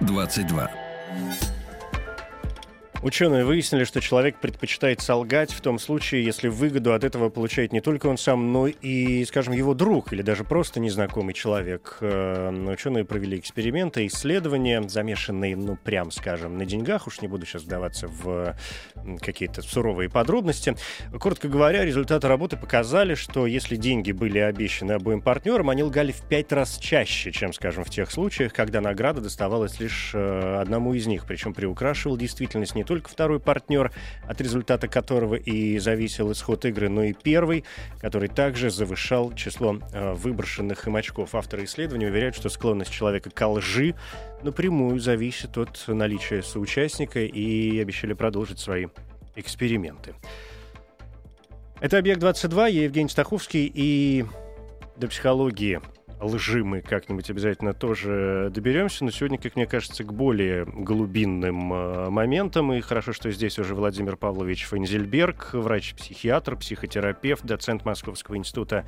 22. Ученые выяснили, что человек предпочитает солгать в том случае, если выгоду от этого получает не только он сам, но и, скажем, его друг или даже просто незнакомый человек. Э, Ученые провели эксперименты, исследования, замешанные, ну, прям скажем, на деньгах. Уж не буду сейчас вдаваться в какие-то суровые подробности. Коротко говоря, результаты работы показали, что если деньги были обещаны обоим партнерам, они лгали в пять раз чаще, чем, скажем, в тех случаях, когда награда доставалась лишь э, одному из них. Причем приукрашивал действительность не только второй партнер, от результата которого и зависел исход игры, но и первый, который также завышал число э, выброшенных им очков. Авторы исследования уверяют, что склонность человека к лжи напрямую зависит от наличия соучастника и обещали продолжить свои эксперименты. Это «Объект-22», я Евгений Стаховский, и до психологии лжи мы как-нибудь обязательно тоже доберемся, но сегодня, как мне кажется, к более глубинным э, моментам. И хорошо, что здесь уже Владимир Павлович Файнзельберг, врач-психиатр, психотерапевт, доцент Московского института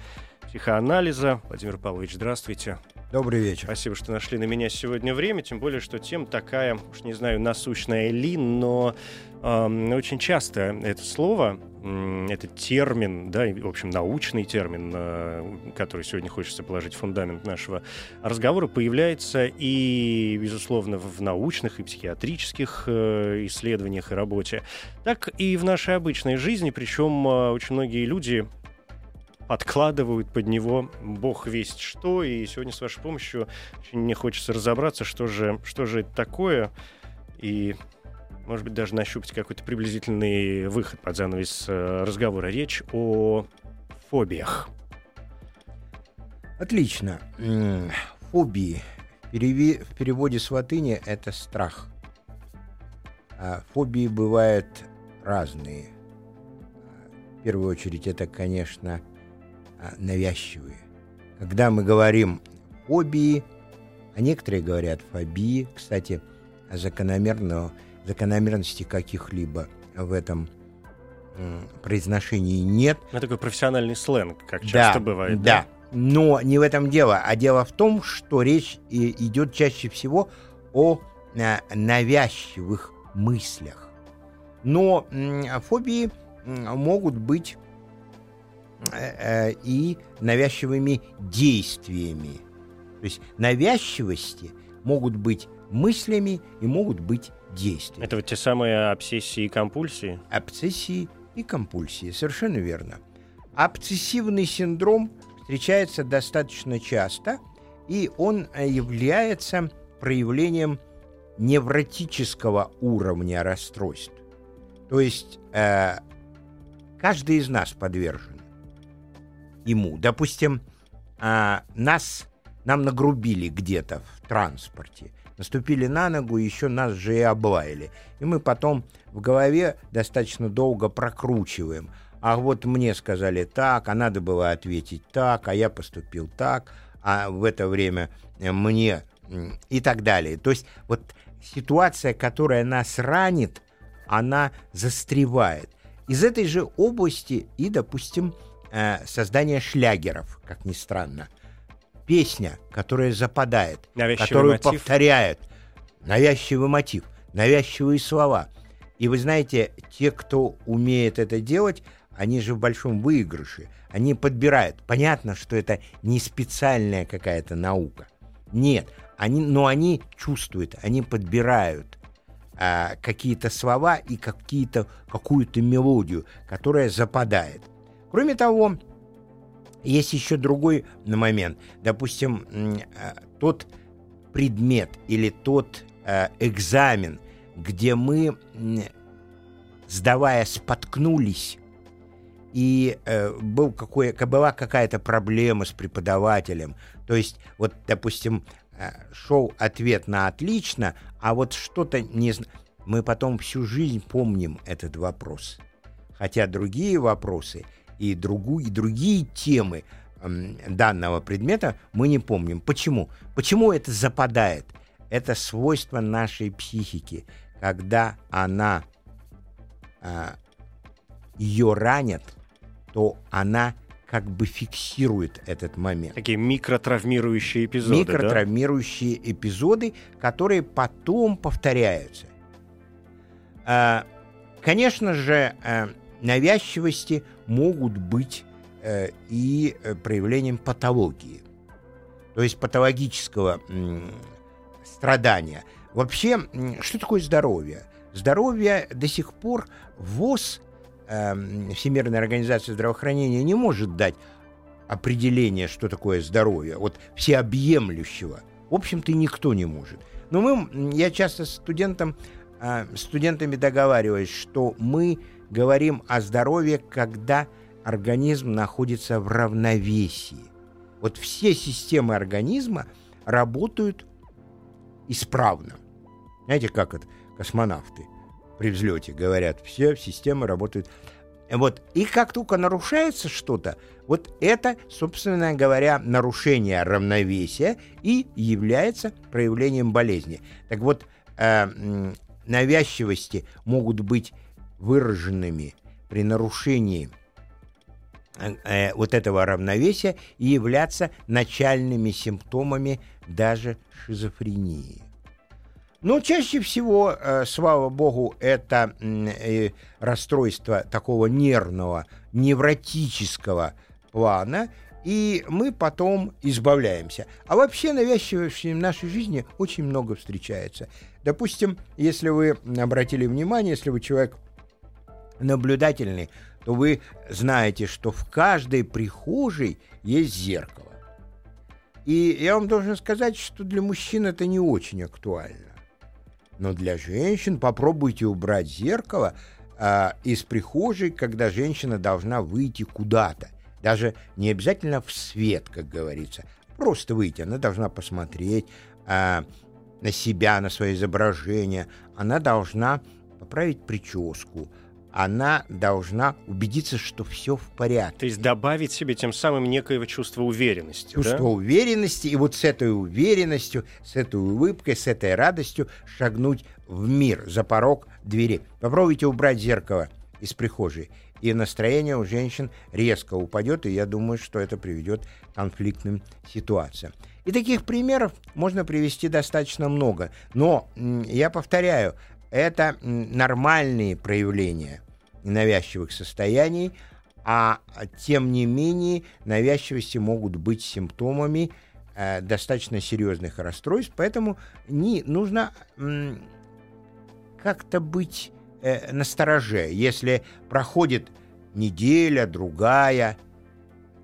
психоанализа. Владимир Павлович, здравствуйте. Добрый вечер. Спасибо, что нашли на меня сегодня время, тем более, что тем такая, уж не знаю, насущная ли, но эм, очень часто это слово, этот термин, да, в общем, научный термин, э, который сегодня хочется положить в фундамент нашего разговора, появляется и, безусловно, в научных и психиатрических э, исследованиях и работе, так и в нашей обычной жизни, причем э, очень многие люди подкладывают под него бог весть что. И сегодня с вашей помощью очень мне хочется разобраться, что же, что же это такое. И, может быть, даже нащупать какой-то приблизительный выход под занавес э, разговора. Речь о фобиях. Отлично. Фобии. В переводе с латыни это страх. А фобии бывают разные. А, В первую очередь это, конечно, а, навязчивые. Когда мы говорим фобии, а некоторые говорят фобии, кстати, закономерно, закономерности каких-либо в этом произношении нет. Ну, такой профессиональный сленг, как часто бывает. Да. Но не в этом дело, а дело в том, что речь идет чаще всего о э, навязчивых мыслях. Но фобии могут быть э, э, и навязчивыми действиями. То есть навязчивости могут быть мыслями и могут быть действиями. Это вот те самые обсессии и компульсии. Обсессии и компульсии. Совершенно верно. Обсессивный синдром встречается достаточно часто, и он э, является проявлением невротического уровня расстройств. То есть э, каждый из нас подвержен ему. Допустим, а, нас, нам нагрубили где-то в транспорте, наступили на ногу, еще нас же и облаяли. И мы потом в голове достаточно долго прокручиваем. А вот мне сказали так, а надо было ответить так, а я поступил так, а в это время э, мне и так далее. То есть вот ситуация, которая нас ранит, она застревает. Из этой же области и, допустим, э, создание шлягеров, как ни странно. Песня, которая западает, Навязчивый которую мотив. повторяют. Навязчивый мотив, навязчивые слова. И вы знаете, те, кто умеет это делать, они же в большом выигрыше. Они подбирают. Понятно, что это не специальная какая-то наука. Нет, они, но они чувствуют, они подбирают а, какие-то слова и какие-то, какую-то мелодию, которая западает. Кроме того, есть еще другой момент. Допустим, а, тот предмет или тот а, экзамен, где мы, сдавая, споткнулись, и э, был какой, была какая-то проблема с преподавателем. То есть, вот, допустим, э, шел ответ на отлично, а вот что-то не. Мы потом всю жизнь помним этот вопрос. Хотя другие вопросы и, другу, и другие темы э, данного предмета мы не помним. Почему? Почему это западает? Это свойство нашей психики. Когда она э, ее ранят, то она как бы фиксирует этот момент. Такие микротравмирующие эпизоды, Микротравмирующие да? эпизоды, которые потом повторяются. А, конечно же, а, навязчивости могут быть а, и проявлением патологии, то есть патологического страдания. Вообще, что такое здоровье? Здоровье до сих пор ВОЗ э, Всемирная организация здравоохранения не может дать определение, что такое здоровье, вот всеобъемлющего. В общем-то, никто не может. Но мы, я часто студентам, э, студентами договариваюсь, что мы говорим о здоровье, когда организм находится в равновесии. Вот все системы организма работают исправно. Знаете, как это космонавты? при взлете, говорят, все системы работают. Вот. И как только нарушается что-то, вот это, собственно говоря, нарушение равновесия и является проявлением болезни. Так вот, э, навязчивости могут быть выраженными при нарушении э, э, вот этого равновесия и являться начальными симптомами даже шизофрении. Но чаще всего, э, слава богу, это э, расстройство такого нервного, невротического плана, и мы потом избавляемся. А вообще навязчивости в нашей жизни очень много встречается. Допустим, если вы обратили внимание, если вы человек наблюдательный, то вы знаете, что в каждой прихожей есть зеркало. И я вам должен сказать, что для мужчин это не очень актуально. Но для женщин попробуйте убрать зеркало а, из прихожей, когда женщина должна выйти куда-то. Даже не обязательно в свет, как говорится. Просто выйти. Она должна посмотреть а, на себя, на свое изображение. Она должна поправить прическу она должна убедиться, что все в порядке. То есть добавить себе тем самым некоего чувства уверенности. Чувство да? уверенности, и вот с этой уверенностью, с этой улыбкой, с этой радостью шагнуть в мир, за порог двери. Попробуйте убрать зеркало из прихожей, и настроение у женщин резко упадет, и я думаю, что это приведет к конфликтным ситуациям. И таких примеров можно привести достаточно много. Но, я повторяю, это нормальные проявления навязчивых состояний, а тем не менее навязчивости могут быть симптомами э, достаточно серьезных расстройств, поэтому не нужно как-то быть э, настороже. Если проходит неделя, другая,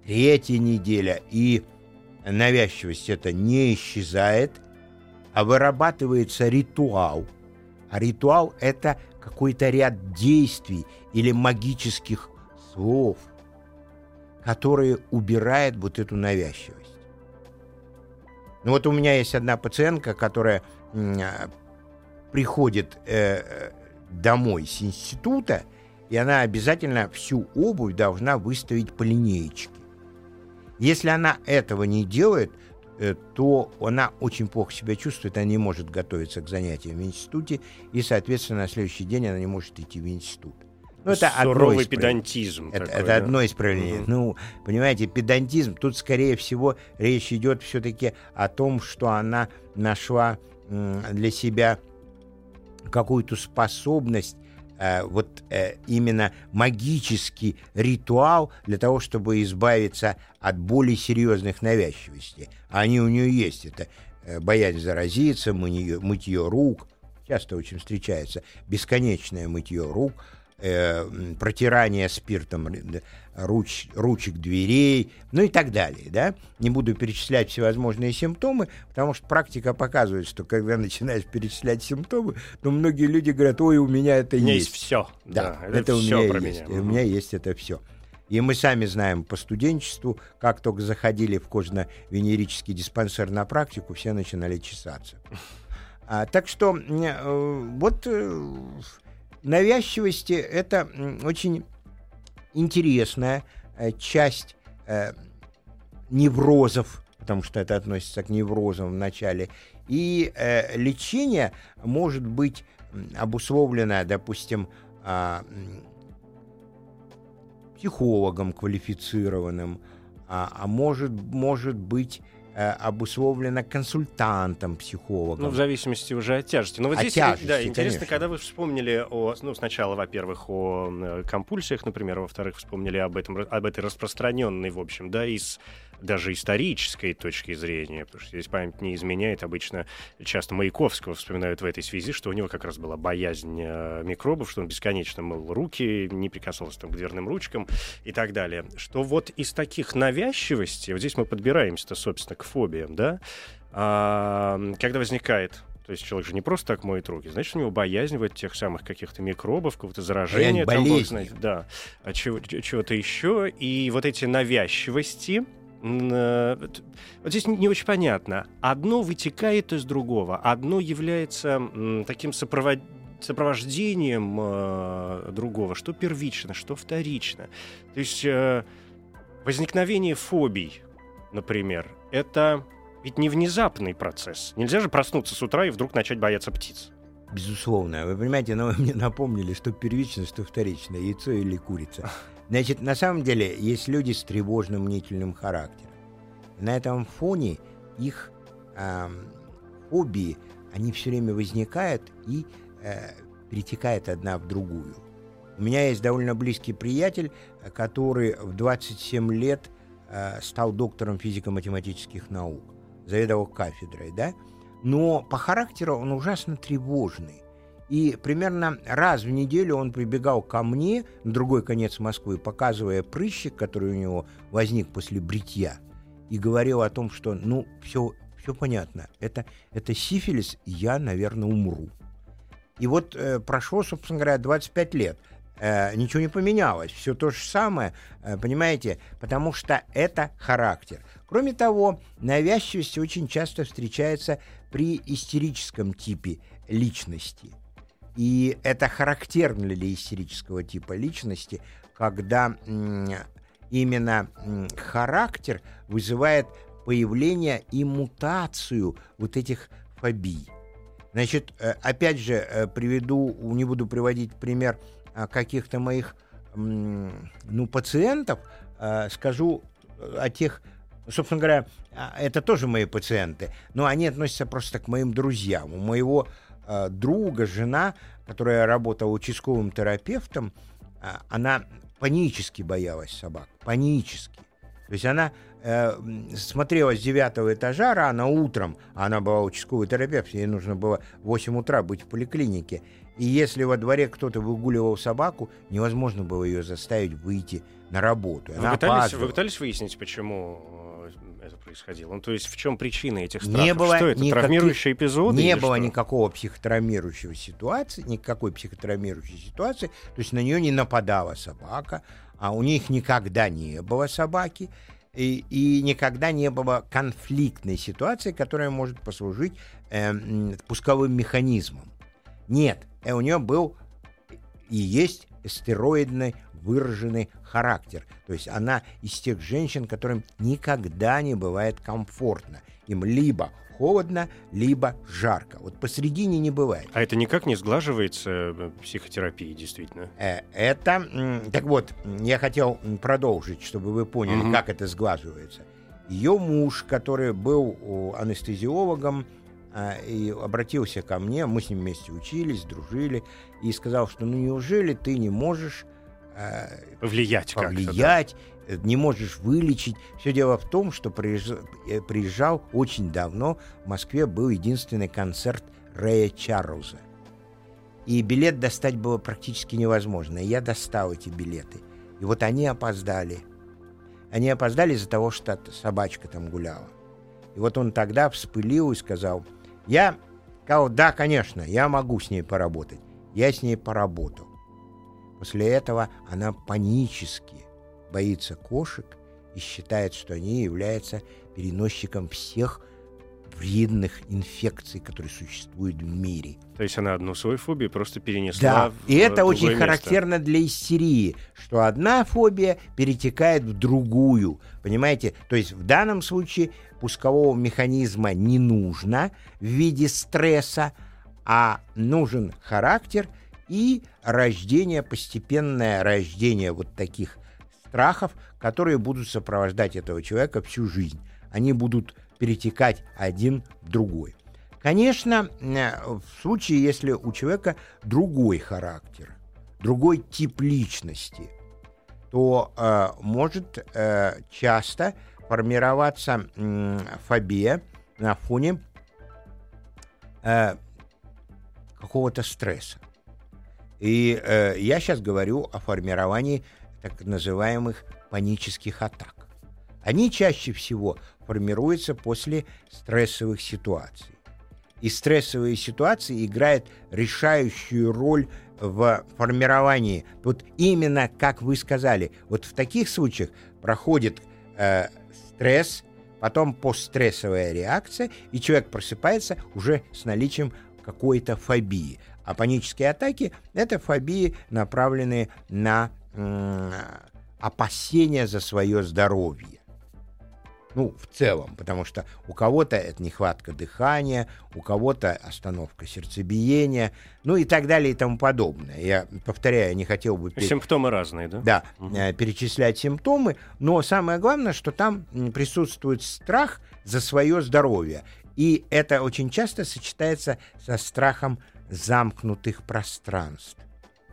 третья неделя, и навязчивость это не исчезает, а вырабатывается ритуал – а ритуал — это какой-то ряд действий или магических слов, которые убирают вот эту навязчивость. Ну вот у меня есть одна пациентка, которая а, приходит э, домой с института, и она обязательно всю обувь должна выставить по линеечке. Если она этого не делает, Э, то она очень плохо себя чувствует, она не может готовиться к занятиям в институте, и, соответственно, на следующий день она не может идти в институт. Ну, это Суровый педантизм. Это, такой, это да? одно из проявлений. Угу. Ну, понимаете, педантизм, тут, скорее всего, речь идет все-таки о том, что она нашла для себя какую-то способность э, вот э, именно магический ритуал для того, чтобы избавиться от более серьезных навязчивостей. Они у нее есть. Это э, боязнь заразиться, мытье, мытье рук, часто очень встречается, бесконечное мытье рук – э, протирание спиртом руч, ручек дверей, ну и так далее. Да? Не буду перечислять всевозможные симптомы, потому что практика показывает, что когда начинаешь перечислять симптомы, то многие люди говорят, ой, у меня это у меня есть. есть все. Да, да это, это у меня есть. Меня. У меня есть это все. И мы сами знаем по студенчеству, как только заходили в кожно-венерический диспансер на практику, все начинали чесаться. А, так что э, вот э, навязчивости это очень интересная э, часть э, неврозов, потому что это относится к неврозам в начале. И э, лечение может быть обусловлено, допустим, э, психологом квалифицированным, а, а может, может быть обусловлено консультантом, психологом. Ну, в зависимости уже от тяжести. Но вот От здесь, тяжести, да, интересно, конечно. когда вы вспомнили о, ну, сначала, во-первых, о э, компульсиях, например, во-вторых, вспомнили об этом, об этой распространенной, в общем, да, из даже исторической точки зрения, потому что здесь память не изменяет, обычно часто Маяковского вспоминают в этой связи, что у него как раз была боязнь э, микробов, что он бесконечно мыл руки, не прикасался там к дверным ручкам и так далее. Что вот из таких навязчивостей, вот здесь мы подбираемся-то, собственно, к фобиям, да, а, когда возникает то есть человек же не просто так моет руки, значит, у него боязнь вот тех самых каких-то микробов, какого-то заражения, там, бог болезни. знает, да, а чего-то еще. И вот эти навязчивости, вот здесь не очень понятно. Одно вытекает из другого, одно является таким сопровод- сопровождением э, другого, что первично, что вторично. То есть э, возникновение фобий, например, это ведь не внезапный процесс. Нельзя же проснуться с утра и вдруг начать бояться птиц. Безусловно. Вы понимаете, но вы мне напомнили, что первично, что вторично, яйцо или курица. Значит, на самом деле есть люди с тревожным мнительным характером. На этом фоне их ам, фобии, они все время возникают и э, перетекают одна в другую. У меня есть довольно близкий приятель, э, который в 27 лет э, стал доктором физико-математических наук, заведовал кафедрой, да? Но по характеру он ужасно тревожный. И примерно раз в неделю он прибегал ко мне на другой конец Москвы, показывая прыщик, который у него возник после бритья, и говорил о том, что, ну, все, все понятно, это, это сифилис, я, наверное, умру. И вот э, прошло, собственно говоря, 25 лет. Э, ничего не поменялось, все то же самое, э, понимаете, потому что это характер. Кроме того, навязчивость очень часто встречается при истерическом типе личности. И это характерно для истерического типа личности, когда именно характер вызывает появление и мутацию вот этих фобий. Значит, э, опять же, э, приведу, не буду приводить пример а, каких-то моих ну, пациентов, а, скажу о тех, собственно говоря, а, это тоже мои пациенты, но они относятся просто к моим друзьям. У моего а, друга жена, которая работала участковым терапевтом, а, она панически боялась собак, панически. То есть она э, смотрела с девятого этажа рано утром, а она была участковый терапевт, ей нужно было в 8 утра быть в поликлинике. И если во дворе кто-то выгуливал собаку, невозможно было ее заставить выйти на работу. Вы Она пытались, вы пытались выяснить, почему э, происходило? Ну, то есть в чем причина этих Не страхов? было Что это, никаких- травмирующие эпизоды? Не было что? никакого психотравмирующего ситуации, никакой психотравмирующей ситуации. То есть на нее не нападала собака, а у них никогда не было собаки. И, и никогда не было конфликтной ситуации, которая может послужить э, пусковым механизмом. Нет, э, у нее был и есть стероидный выраженный характер. То есть она из тех женщин, которым никогда не бывает комфортно. Им либо холодно, либо жарко. Вот посередине не бывает. А это никак не сглаживается э, психотерапией, действительно? Э, Это, так вот, я хотел продолжить, чтобы вы поняли, Мгм. как это сглаживается. Ее муж, который был анестезиологом, а, и обратился ко мне, мы с ним вместе учились, дружили, и сказал, что ну неужели ты не можешь э, Повлиять как-то. да? повлиять, э, не можешь вылечить. Все дело в том, что приезж- э, приезжал очень давно, в Москве был единственный концерт Рэя Чарльза. И билет достать было практически невозможно. И я достал эти билеты. И вот они опоздали. Они опоздали из-за того, что собачка там гуляла. И вот он тогда вспылил и сказал, я сказал, да, конечно, я могу с ней поработать. Я с ней поработал. После этого она панически боится кошек и считает, что они являются переносчиком всех вредных инфекций, которые существуют в мире. То есть она одну свою фобию просто перенесла Да, в и это другое очень место. характерно для истерии, что одна фобия перетекает в другую. Понимаете? То есть в данном случае пускового механизма не нужно в виде стресса, а нужен характер и рождение, постепенное рождение вот таких страхов, которые будут сопровождать этого человека всю жизнь. Они будут перетекать один в другой. Конечно, э, в случае, если у человека другой характер, другой тип личности, то э, может э, часто формироваться м, фобия на фоне э, какого-то стресса. И э, я сейчас говорю о формировании так называемых панических атак. Они чаще всего формируются после стрессовых ситуаций. И стрессовые ситуации играют решающую роль в формировании. Вот именно, как вы сказали, вот в таких случаях проходит э, стресс, потом постстрессовая реакция, и человек просыпается уже с наличием какой-то фобии. А панические атаки — это фобии, направленные на опасения за свое здоровье. Ну, в целом, потому что у кого-то это нехватка дыхания, у кого-то остановка сердцебиения, ну и так далее и тому подобное. Я повторяю, я не хотел бы... пере- Симптомы разные, да? да, э, перечислять симптомы, но самое главное, что там присутствует страх за свое здоровье. И это очень часто сочетается со страхом замкнутых пространств.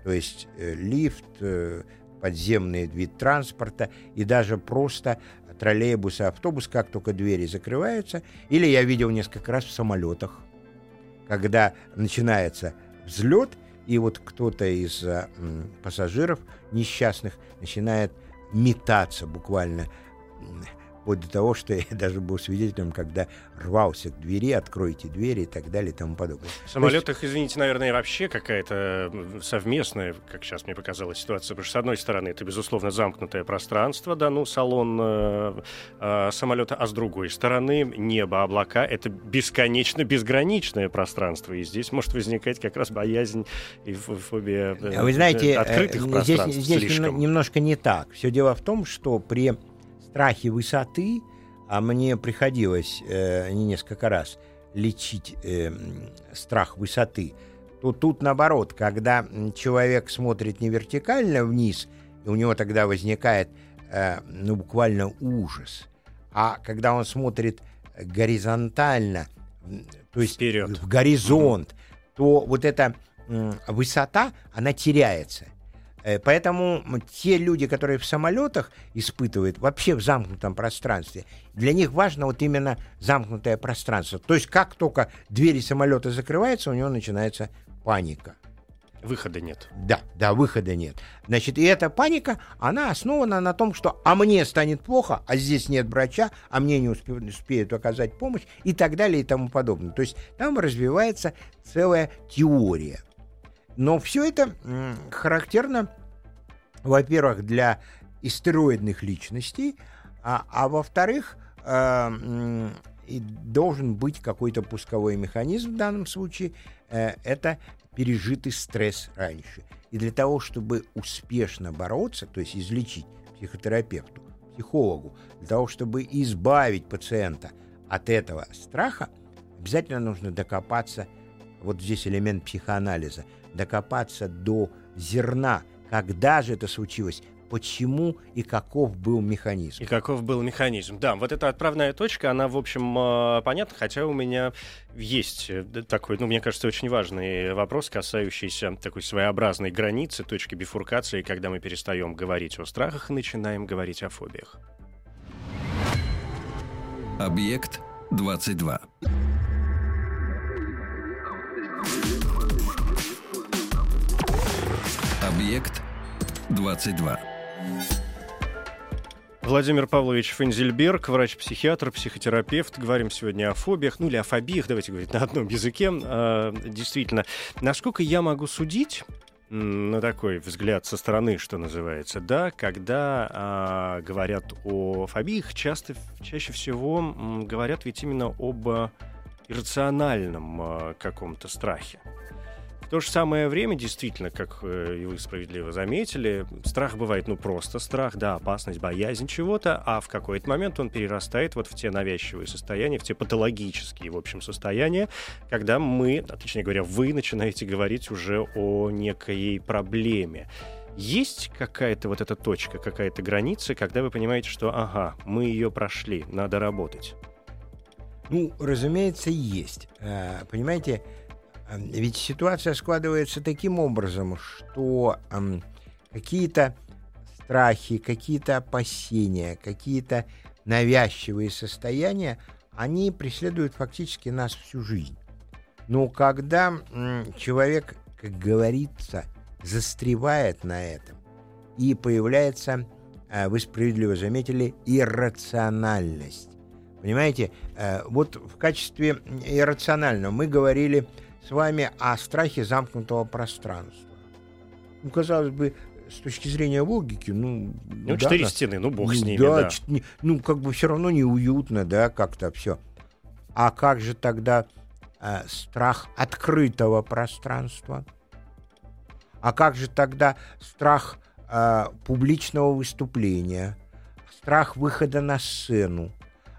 То есть э, лифт, э, подземный вид транспорта и даже просто троллейбус и автобус, как только двери закрываются. Или я видел несколько раз в самолетах, когда начинается взлет, и вот кто-то из а, пассажиров несчастных начинает метаться буквально вплоть до того, что я даже был свидетелем, когда рвался к двери, откройте двери и так далее и тому подобное. В самолетах, извините, наверное, вообще какая-то совместная, как сейчас мне показалась ситуация, потому что, с одной стороны, это, безусловно, замкнутое пространство, да, ну, салон э, э, самолета, а с другой стороны, небо, облака — это бесконечно безграничное пространство, и здесь может возникать как раз боязнь и фобия э, Вы знаете, открытых э, здесь, здесь слишком. немножко не так. Все дело в том, что при страхе высоты, а мне приходилось э, не несколько раз лечить э, страх высоты, то тут наоборот, когда человек смотрит не вертикально вниз, и у него тогда возникает э, ну, буквально ужас, а когда он смотрит горизонтально, то есть Вперед. в горизонт, то вот эта м, высота, она теряется. Э, Поэтому те люди, которые в самолетах испытывают вообще в замкнутом пространстве, для них важно вот именно замкнутое пространство. То есть как только двери самолета закрываются, у него начинается паника. Выхода нет. Да, да, выхода нет. Значит, и эта паника, она основана на том, что «а мне станет плохо, а здесь нет врача, а мне не успе- успеют оказать помощь» и так далее и тому подобное. То есть там развивается целая теория. Но все это характерно, во-первых, для истероидных личностей, а, а во-вторых, э, и должен быть какой-то пусковой механизм в данном случае. Э, это пережитый стресс раньше. И для того, чтобы успешно бороться, то есть излечить психотерапевту, психологу, для того, чтобы избавить пациента от этого страха, обязательно нужно докопаться, вот здесь элемент психоанализа, докопаться до зерна, когда же это случилось, почему и каков был механизм. И каков был механизм? Да, вот эта отправная точка, она, в общем, э, понятна, хотя у меня есть э, такой, ну, мне кажется, очень важный вопрос, касающийся такой своеобразной границы, точки бифуркации, когда мы перестаем говорить о страхах и начинаем говорить о фобиях. Объект 22. Объект 22. Владимир Павлович Фензельберг, врач-психиатр, психотерапевт. Говорим сегодня о фобиях, ну или о фобиях, давайте говорить на одном языке. А, действительно, насколько я могу судить, на такой взгляд со стороны, что называется, да, когда а, говорят о фобиях, часто, чаще всего говорят ведь именно об иррациональном а, каком-то страхе. В то же самое время, действительно, как э, и вы справедливо заметили, страх бывает, ну, просто страх, да, опасность, боязнь чего-то, а в какой-то момент он перерастает вот в те навязчивые состояния, в те патологические, в общем, состояния, когда мы, а, точнее говоря, вы начинаете говорить уже о некой проблеме. Есть какая-то вот эта точка, какая-то граница, когда вы понимаете, что, ага, мы ее прошли, надо работать? Ну, разумеется, есть. А, понимаете, ведь ситуация складывается таким образом, что какие-то страхи, какие-то опасения, какие-то навязчивые состояния, они преследуют фактически нас всю жизнь. Но когда человек, как говорится, застревает на этом, и появляется, э, вы справедливо заметили, иррациональность. Понимаете, э, вот в качестве иррационального мы говорили с вами о страхе замкнутого пространства. Ну, казалось бы, с точки зрения логики, ну... Ну, четыре да, стены, ну, бог ну, с ними, да. да. Ну, как бы все равно неуютно, да, как-то все. А как же тогда э, страх открытого пространства? А как же тогда страх э, публичного выступления? Страх выхода на сцену?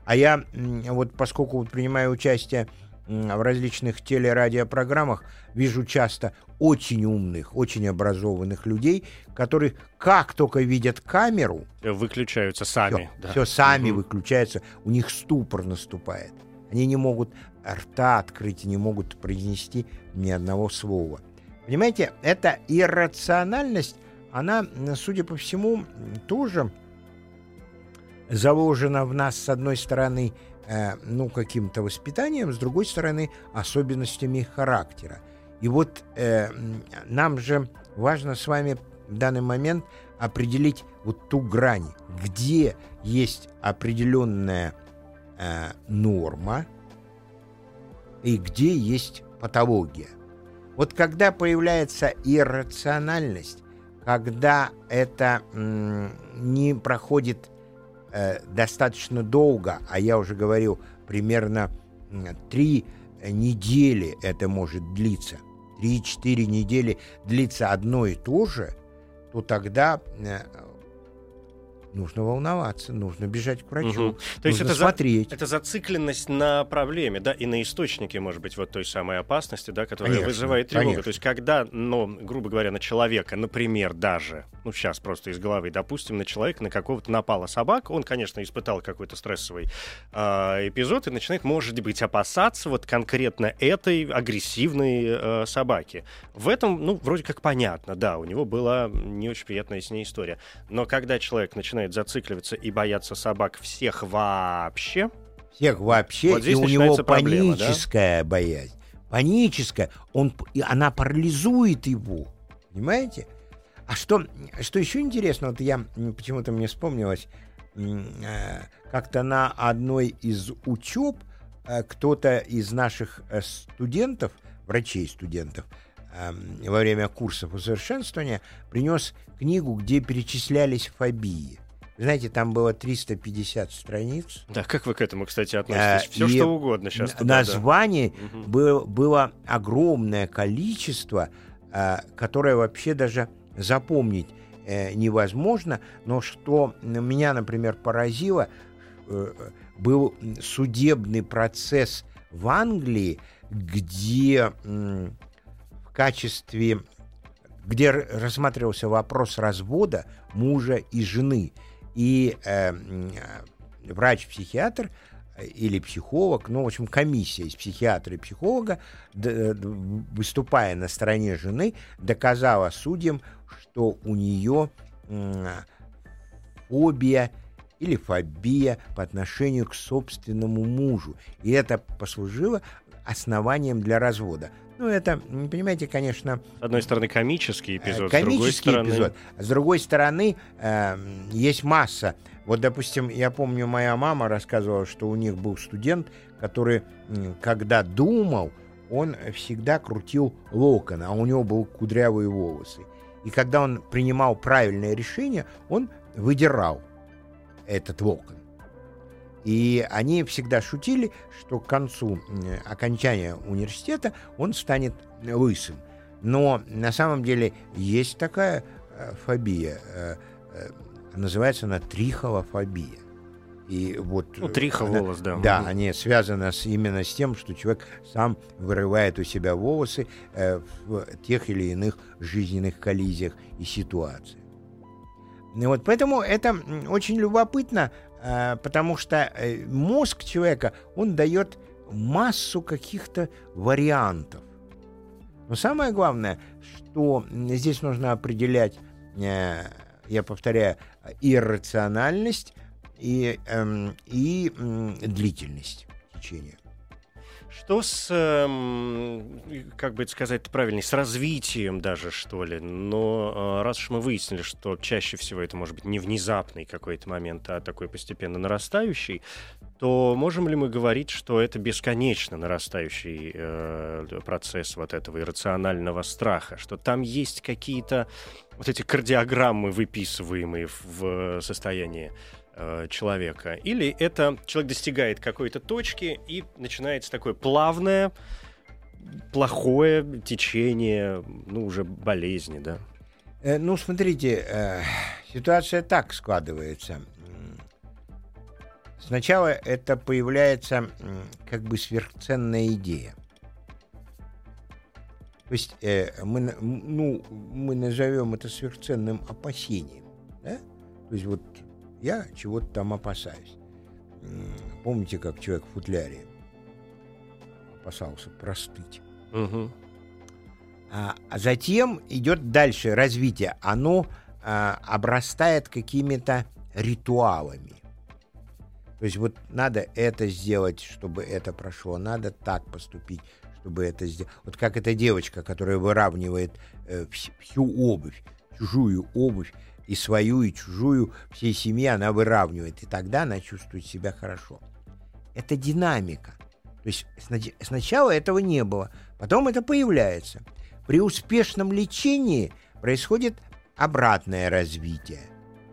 А я, вот поскольку вот принимаю участие в различных телерадиопрограммах вижу часто очень умных, очень образованных людей, которые как только видят камеру... Выключаются сами. Все, да. все сами угу. выключаются, у них ступор наступает. Они не могут рта открыть, не могут произнести ни одного слова. Понимаете, эта иррациональность, она, судя по всему, тоже заложена в нас, с одной стороны, Э, ну, каким-то воспитанием, с другой стороны, особенностями характера. И вот э, нам же важно с вами в данный момент определить вот ту грань, где есть определенная э, норма и где есть патология. Вот когда появляется иррациональность, когда это не проходит э, достаточно долго, а я уже говорил, примерно три недели это может длиться, три-четыре недели длится одно и то же, то тогда э, нужно волноваться, нужно бежать к врачу, угу. То есть это смотреть. За, это зацикленность на проблеме, да, и на источнике, может быть, вот той самой опасности, да, которая конечно, вызывает тревогу. Конечно. То есть когда, ну, грубо говоря, на человека, например, даже, ну, сейчас просто из головы, допустим, на человека, на какого-то напала собака, он, конечно, испытал какой-то стрессовый э, эпизод и начинает, может быть, опасаться вот конкретно этой агрессивной э, собаки. В этом, ну, вроде как понятно, да, у него была не очень приятная с ней история. Но когда человек начинает зацикливаться и бояться собак всех вообще. Всех вообще, вот и у него проблема, паническая да? боязнь. Паническая, он, и она парализует его. Понимаете? А что, что еще интересно, вот я почему-то мне вспомнилось, э, как-то на одной из учеб э, кто-то из наших э, студентов, врачей-студентов, эм, во время курсов усовершенствования принес книгу, где перечислялись фобии. Знаете, там было 350 страниц. Да, как вы к этому, кстати, относитесь? Все что угодно сейчас. Туда, названий да. было, было огромное количество, которое вообще даже запомнить э, невозможно. Но что меня, например, поразило, э, был судебный процесс в Англии, где в качестве где рассматривался вопрос развода мужа и жены. И э, врач-психиатр э, или психолог, ну, в общем, комиссия из психиатра и психолога, выступая на стороне жены, доказала судьям, что у нее фобия или фобия по отношению к собственному мужу. И это послужило основанием для развода. Ну, это, понимаете, конечно... С одной стороны, комический эпизод, комический с другой стороны... эпизод. С другой стороны, э, есть масса. Вот, допустим, я помню, моя мама рассказывала, что у них был студент, который, когда думал, он всегда крутил локон, а у него были кудрявые волосы. И когда он принимал правильное решение, он выдирал этот локон. И они всегда шутили, что к концу окончания университета он станет лысым. Но на самом деле есть такая э, фобия, э, э, называется она трихолофобия. И вот, ну, триха она, волос, да. Да, угу. они связаны с, именно с тем, что человек сам вырывает у себя волосы э, в тех или иных жизненных коллизиях и ситуациях. И вот поэтому это очень любопытно, э, потому что э, мозг человека, он дает массу каких-то вариантов. Но самое главное, что здесь нужно определять, э, я повторяю, иррациональность и, эм, и эм, длительность течения. Что с, эм, как бы это сказать правильнее, с развитием даже, что ли? Но э, раз уж мы выяснили, что чаще всего это может быть не внезапный какой-то момент, а такой постепенно нарастающий, то можем ли мы говорить, что это бесконечно нарастающий э, процесс вот этого иррационального страха, что там есть какие-то вот эти кардиограммы, выписываемые в состоянии Э, человека. Или это человек достигает какой-то точки и начинается такое плавное, плохое течение, ну, уже болезни, да? Э, ну, смотрите, э, ситуация так складывается. Сначала это появляется как бы сверхценная идея. То есть э, мы, ну, мы назовем это сверхценным опасением. Да? То есть вот я чего-то там опасаюсь. Помните, как человек в футляре опасался простыть? Угу. А, а затем идет дальше развитие. Оно а, обрастает какими-то ритуалами. То есть вот надо это сделать, чтобы это прошло, надо так поступить, чтобы это сделать. Вот как эта девочка, которая выравнивает э, всю обувь, чужую обувь, и свою, и чужую, всей семьи она выравнивает, и тогда она чувствует себя хорошо. Это динамика. То есть сначала этого не было, потом это появляется. При успешном лечении происходит обратное развитие.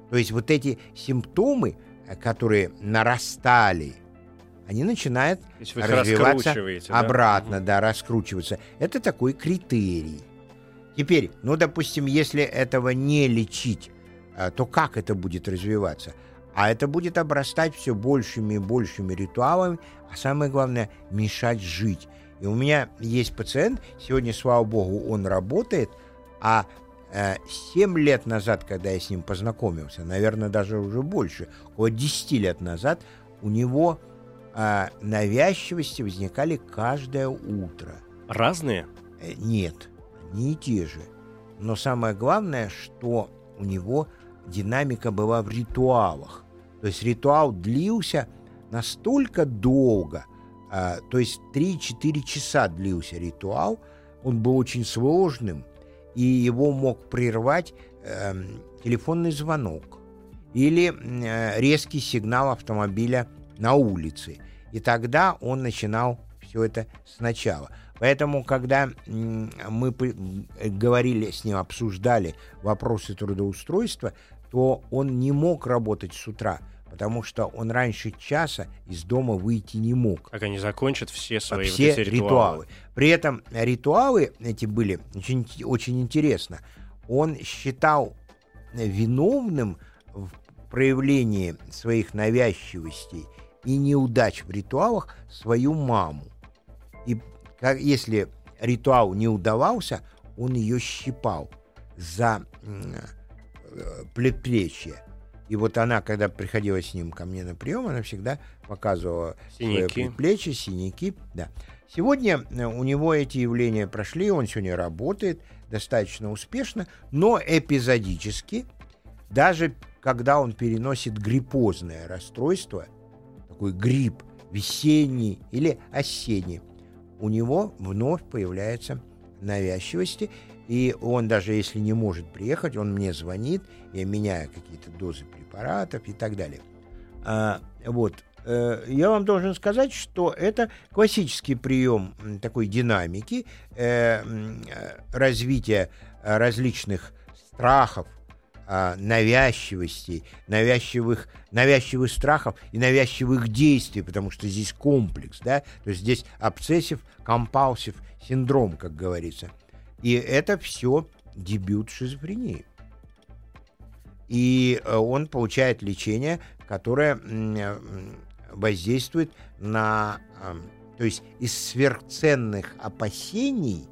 То есть вот эти симптомы, которые нарастали, они начинают развиваться обратно, да? да, раскручиваться. Это такой критерий. Теперь, ну, допустим, если этого не лечить, Э, то как это будет развиваться? А это будет обрастать все большими и большими ритуалами, а самое главное, мешать жить. И у меня есть пациент, сегодня, слава богу, он работает, а э, 7 лет назад, когда я с ним познакомился, наверное, даже уже больше, около 10 лет назад, у него э, навязчивости возникали каждое утро. Разные? Э, нет, не те же. Но самое главное, что у него динамика была в ритуалах. То есть ритуал длился настолько долго, то есть 3-4 часа длился ритуал, он был очень сложным, и его мог прервать э, телефонный звонок или э, резкий сигнал автомобиля на улице. И тогда он начинал все это сначала. Поэтому, когда мы говорили с ним, обсуждали вопросы трудоустройства, то он не мог работать с утра, потому что он раньше часа из дома выйти не мог. Как они закончат все свои все вот эти ритуалы. ритуалы. При этом ритуалы эти были очень, очень интересно. Он считал виновным в проявлении своих навязчивостей и неудач в ритуалах свою маму. И как, если ритуал не удавался, он ее щипал за предплечье. И вот она, когда приходила с ним ко мне на прием, она всегда показывала синяки. свои предплечья, синяки. Да. Сегодня э, у него эти явления прошли, он сегодня работает достаточно успешно, но эпизодически, даже когда он переносит гриппозное расстройство, такой грипп весенний или осенний, у него вновь появляется навязчивости, и он даже если не может приехать, он мне звонит, я меняю какие-то дозы препаратов и так далее. А, вот. э, я вам должен сказать, что это классический прием такой динамики, э, развития различных страхов, а, навязчивостей, навязчивых, навязчивых страхов и навязчивых действий, потому что здесь комплекс, да, то есть здесь обсессив, компалсив синдром, как говорится. И это все дебют шизофрении. И э, он получает лечение, которое э, воздействует на... Э, то есть из сверхценных опасений,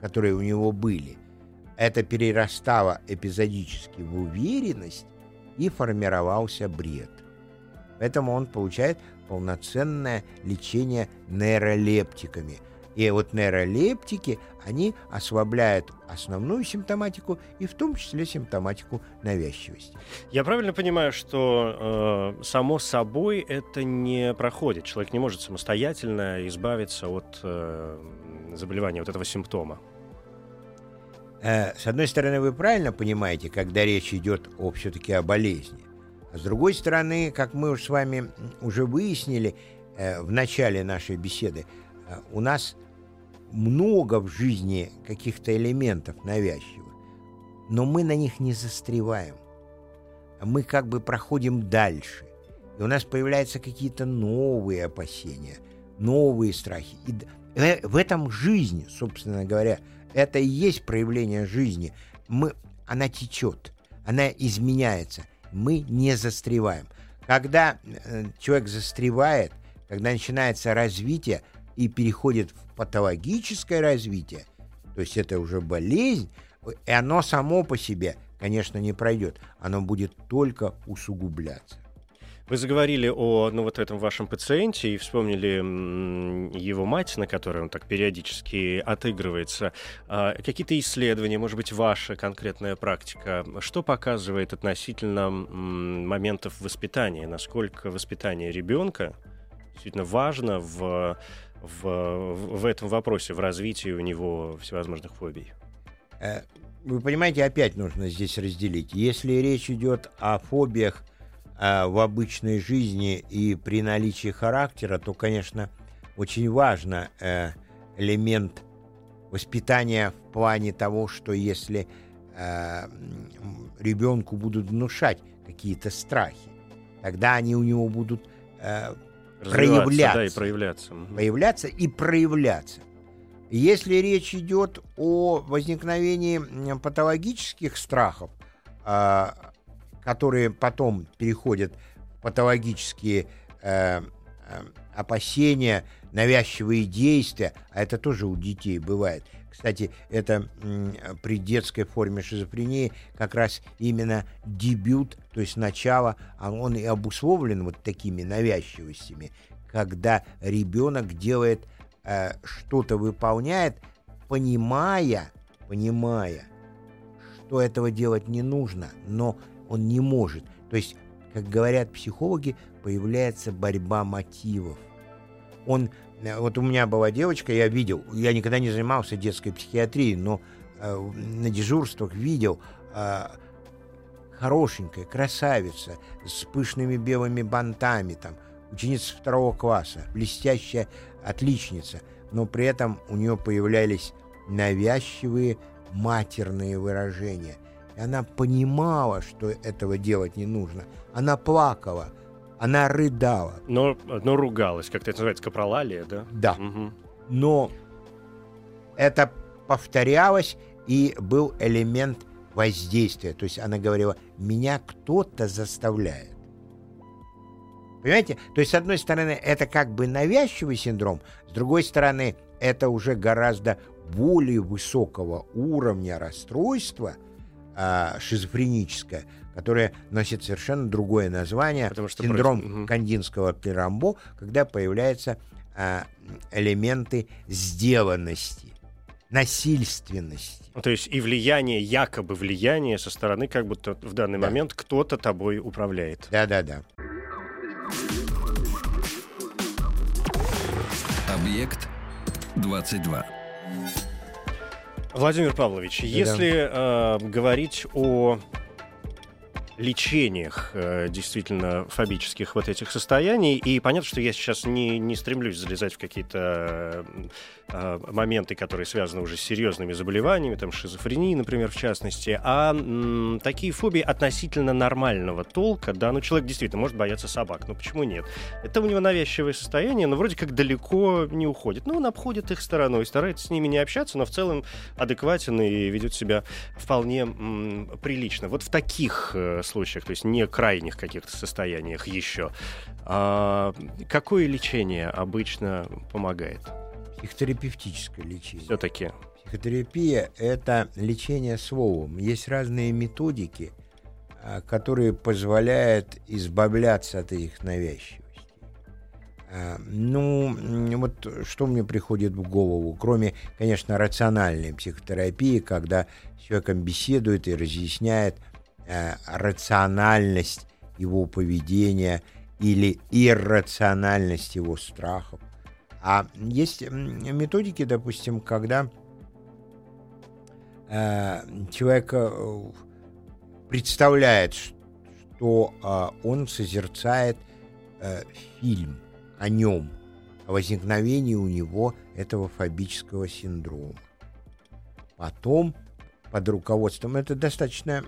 которые у него были, это перерастало эпизодически в уверенность и формировался бред. Поэтому он получает полноценное лечение нейролептиками. И вот нейролептики, они ослабляют основную симптоматику и в том числе симптоматику навязчивости. Я правильно понимаю, что э, само собой это не проходит? Человек не может самостоятельно избавиться от э, заболевания, вот этого симптома? Э, с одной стороны, вы правильно понимаете, когда речь идет о, все-таки о болезни. А с другой стороны, как мы уж с вами уже выяснили э, в начале нашей беседы, э, у нас много в жизни каких-то элементов навязчивых, но мы на них не застреваем. Мы как бы проходим дальше. И у нас появляются какие-то новые опасения, новые страхи. И в этом жизнь, собственно говоря, это и есть проявление жизни. Мы, она течет, она изменяется. Мы не застреваем. Когда э, человек застревает, когда начинается развитие и переходит в патологическое развитие, то есть это уже болезнь, и оно само по себе, конечно, не пройдет. Оно будет только усугубляться. Вы заговорили о ну, вот этом вашем пациенте и вспомнили его мать, на которой он так периодически отыгрывается. А, какие-то исследования, может быть, ваша конкретная практика, что показывает относительно моментов воспитания? Насколько воспитание ребенка действительно важно в, в, в этом вопросе, в развитии у него всевозможных фобий? Э, вы понимаете, опять нужно здесь разделить. Если речь идет о фобиях в обычной жизни и при наличии характера, то, конечно, очень важно э, элемент воспитания в плане того, что если э, ребенку будут внушать какие-то страхи, тогда они у него будут э, проявляться. Да, и проявляться. Появляться и проявляться. Если речь идет о возникновении патологических страхов, а, которые потом переходят в патологические э, э, опасения, навязчивые действия, а это тоже у детей бывает. Кстати, это при детской форме шизофрении как раз именно дебют, то есть начало, а он и обусловлен вот такими навязчивостями, когда ребенок делает э, что-то, выполняет, понимая, понимая, что этого делать не нужно, но он не может. То есть, как говорят психологи, появляется борьба мотивов. Он, э, вот у меня была девочка, я видел, я никогда не занимался детской психиатрией, но э, на дежурствах видел э, хорошенькая, красавица с пышными белыми бантами, там, ученица второго класса, блестящая отличница, но при этом у нее появлялись навязчивые матерные выражения. И она понимала, что этого делать не нужно. Она плакала, она рыдала. Но, но ругалась, как это называется, капролалия, да? Да. Угу. Но это повторялось, и был элемент воздействия. То есть она говорила, меня кто-то заставляет. Понимаете? То есть, с одной стороны, это как бы навязчивый синдром, с другой стороны, это уже гораздо более высокого уровня расстройства – а, шизофреническое, которое носит совершенно другое название, Потому что синдром против... кандинского пирамбо, когда появляются а, элементы сделанности, насильственности. Ну, то есть и влияние, якобы влияние со стороны, как будто в данный да. момент кто-то тобой управляет. Да-да-да. Объект 22. Владимир Павлович, да. если э, говорить о лечениях э, действительно фобических вот этих состояний. И понятно, что я сейчас не, не стремлюсь залезать в какие-то э, моменты, которые связаны уже с серьезными заболеваниями, там шизофрении, например, в частности, а м, такие фобии относительно нормального толка, да, ну человек действительно может бояться собак, ну почему нет? Это у него навязчивое состояние, но вроде как далеко не уходит. Ну, он обходит их стороной, старается с ними не общаться, но в целом адекватен и ведет себя вполне м, прилично. Вот в таких э, случаях, то есть не крайних каких-то состояниях еще, а, какое лечение обычно помогает? Психотерапевтическое лечение. Все-таки. Психотерапия – это лечение словом. Есть разные методики, а, которые позволяют избавляться от их навязчивостей. А, ну, вот что мне приходит в голову, кроме, конечно, рациональной психотерапии, когда с человеком беседует и разъясняет э, рациональность его поведения или иррациональность его страхов. А есть методики, допустим, когда э, человек э, представляет, что э, он созерцает э, фильм о нем, о возникновении у него этого фобического синдрома. Потом под руководством. Это достаточно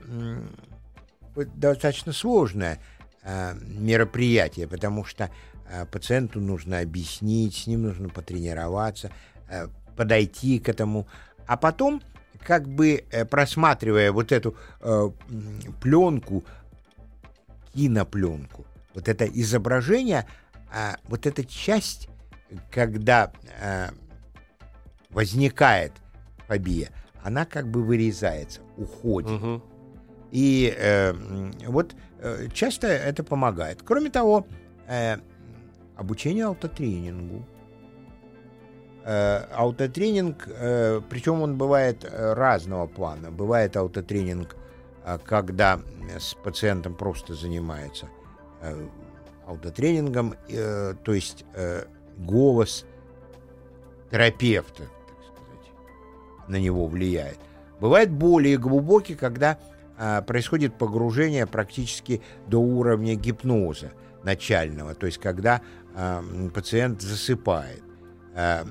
достаточно сложное э, мероприятие, потому что э, пациенту нужно объяснить, с ним нужно потренироваться, э, подойти к этому, а потом, как бы э, просматривая вот эту э, пленку, кинопленку, вот это изображение, э, вот эта часть, когда э, возникает фобия, она как бы вырезается, уходит. Мгм. И э, вот э, часто это помогает. Кроме того, э, обучение аутотренингу. Э, аутотренинг, э, причем он бывает э, разного плана. Бывает аутотренинг, э, когда с пациентом просто занимается э, аутотренингом, э, то есть э, голос терапевта, на него влияет. Бывает более глубокий, когда а, происходит погружение практически до уровня гипноза начального, то есть когда а, пациент засыпает. А,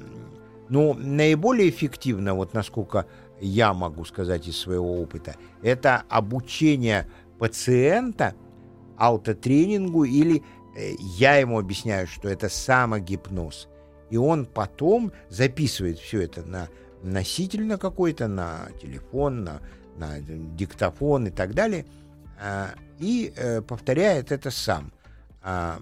ну, наиболее эффективно, вот насколько я могу сказать из своего опыта, это обучение пациента аутотренингу или э, я ему объясняю, что это самогипноз. И он потом записывает все это на носитель на какой-то, на телефон, на на диктофон и так далее, а, и э, повторяет это сам а,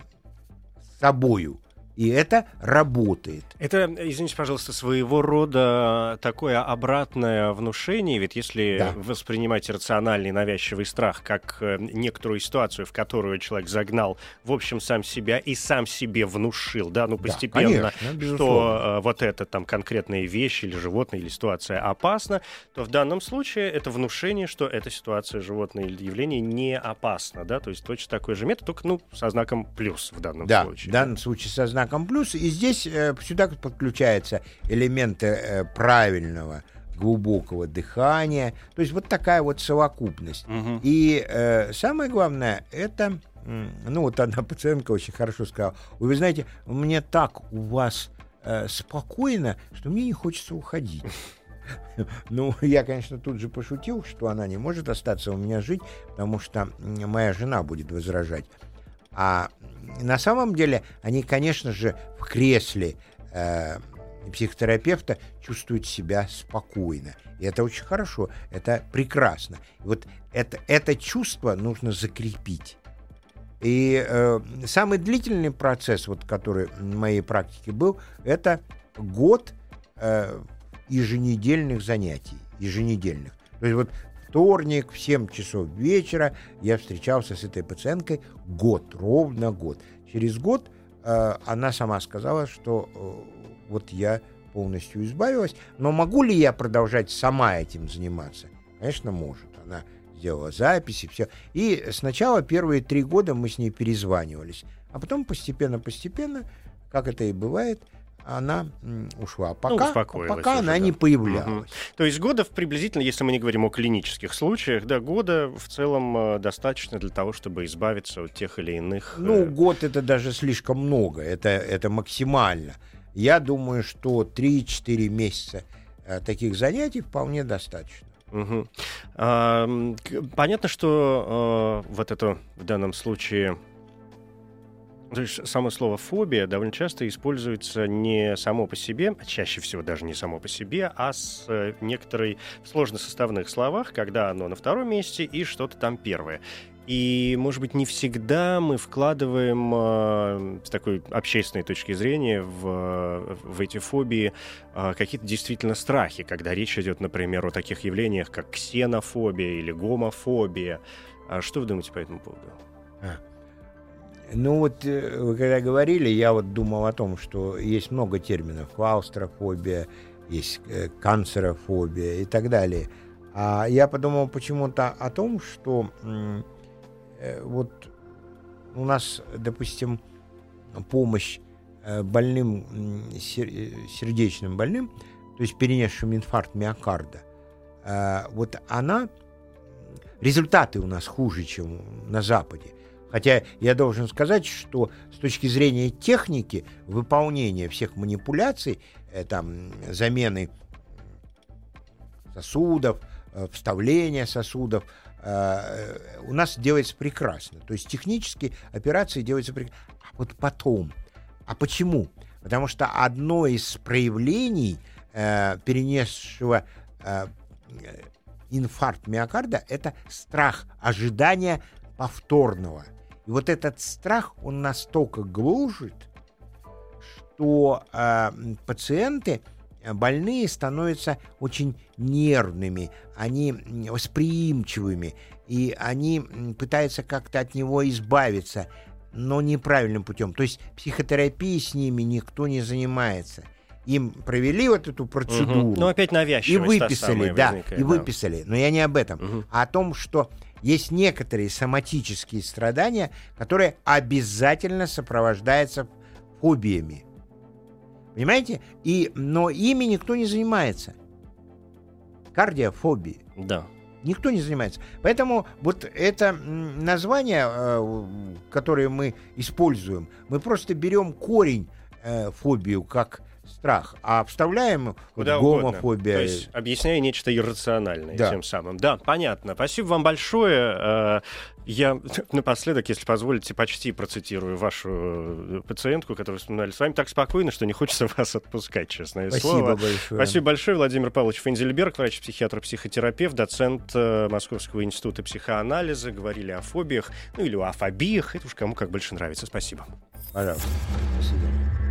собою. И это работает. Это, извините, пожалуйста, своего рода такое обратное внушение, ведь если Да. воспринимать рациональный навязчивый страх как э, некоторую ситуацию, в которую человек загнал, в общем, сам себя и сам себе внушил, да, ну, Да, постепенно, конечно, безусловно. что э, вот эта там конкретная вещь или животное или ситуация опасна, то в данном случае это внушение, что эта ситуация, животное или явление не опасно, да, то есть точно такой же метод, только, ну, со знаком плюс в данном Да, случае. в данном случае со знаком плюс. И здесь э, сюда подключаются элементы э, правильного глубокого дыхания. То есть вот такая вот совокупность. Мгм. И э, самое главное, это, ну вот одна пациентка очень хорошо сказала, «Ой, вы знаете, мне так у вас э, спокойно, что мне не хочется уходить. Ну, я, конечно, тут же пошутил, что она не может остаться у меня жить, потому что моя жена будет возражать. А на самом деле они, конечно же, в кресле э, психотерапевта чувствуют себя спокойно. И это очень хорошо, это прекрасно. Вот это, это чувство нужно закрепить. И э, самый длительный процесс, вот, который в моей практике был, это год э, еженедельных занятий, еженедельных. То есть вот вторник в 7 часов вечера я встречался с этой пациенткой год, ровно год. Через год э, она сама сказала, что э, вот я полностью избавилась, но могу ли я продолжать сама этим заниматься? Конечно, может. Она сделала записи, все. И сначала первые три года мы с ней перезванивались, а потом постепенно-постепенно, как это и бывает, она ушла. Ну, Пока, успокоилась пока она да. не появлялась. Мгм. То есть года в приблизительно, если мы не говорим о клинических случаях, да, года в целом э, достаточно для того, чтобы избавиться от тех или иных... э, Ну, год это даже слишком много, это, это максимально. Я думаю, что 3-4 месяца э, таких занятий вполне достаточно. Мгм. А, понятно, что э, вот это в данном случае... То есть само слово «фобия» довольно часто используется не само по себе, а чаще всего даже не само по себе, а с э, некоторой в сложносоставных словах, когда оно на втором месте и что-то там первое. И, может быть, не всегда мы вкладываем э, с такой общественной точки зрения в, в эти фобии э, какие-то действительно страхи, когда речь идет, например, о таких явлениях, как ксенофобия или гомофобия. А что вы думаете по этому поводу? Ну вот, э, вы когда говорили, я вот думал о том, что есть много терминов. Клаустрофобия, есть э, канцерофобия и так далее. А я подумал почему-то о том, что э, вот у нас, допустим, помощь больным, сердечным больным, то есть перенесшим инфаркт миокарда, вот она, результаты у нас хуже, чем на Западе. Хотя я должен сказать, что с точки зрения техники выполнения всех манипуляций, э, там, замены сосудов, э, вставления сосудов, э, у нас делается прекрасно. То есть технически операции делаются прекрасно. А вот потом. А почему? Потому что одно из проявлений э, перенесшего э, инфаркт миокарда это страх, ожидание повторного. И вот этот страх, он настолько глушит, что э, м, пациенты э, больные становятся очень нервными, они восприимчивыми, и они пытаются как-то от него избавиться, но неправильным путем. То есть психотерапией с ними никто не занимается. Им провели вот эту процедуру. Мгм. Ну, опять И навязчивость та выписали, да, возникает, и да. выписали. Но я не об этом, Мгм. а о том, что есть некоторые соматические страдания, которые обязательно сопровождаются фобиями. Понимаете? И, но ими никто не занимается. Кардиофобии. Да. Никто не занимается. Поэтому вот это название, э, которое мы используем, мы просто берем корень э, фобию как страх, а вставляем вот Куда угодно. гомофобия. То есть объясняя нечто иррациональное Да. тем самым. Да, понятно. Спасибо вам большое. Э, Я напоследок, если позволите, почти процитирую вашу э, пациентку, которую вспоминали с вами. Так спокойно, что не хочется вас отпускать, честное Спасибо слово. большое. Спасибо большое. Владимир Павлович Фензельберг, врач-психиатр, психотерапевт, доцент э, Московского института психоанализа. Говорили о фобиях, ну или о фобиях. Это уж кому как больше нравится. Спасибо. Пожалуйста. До свидания.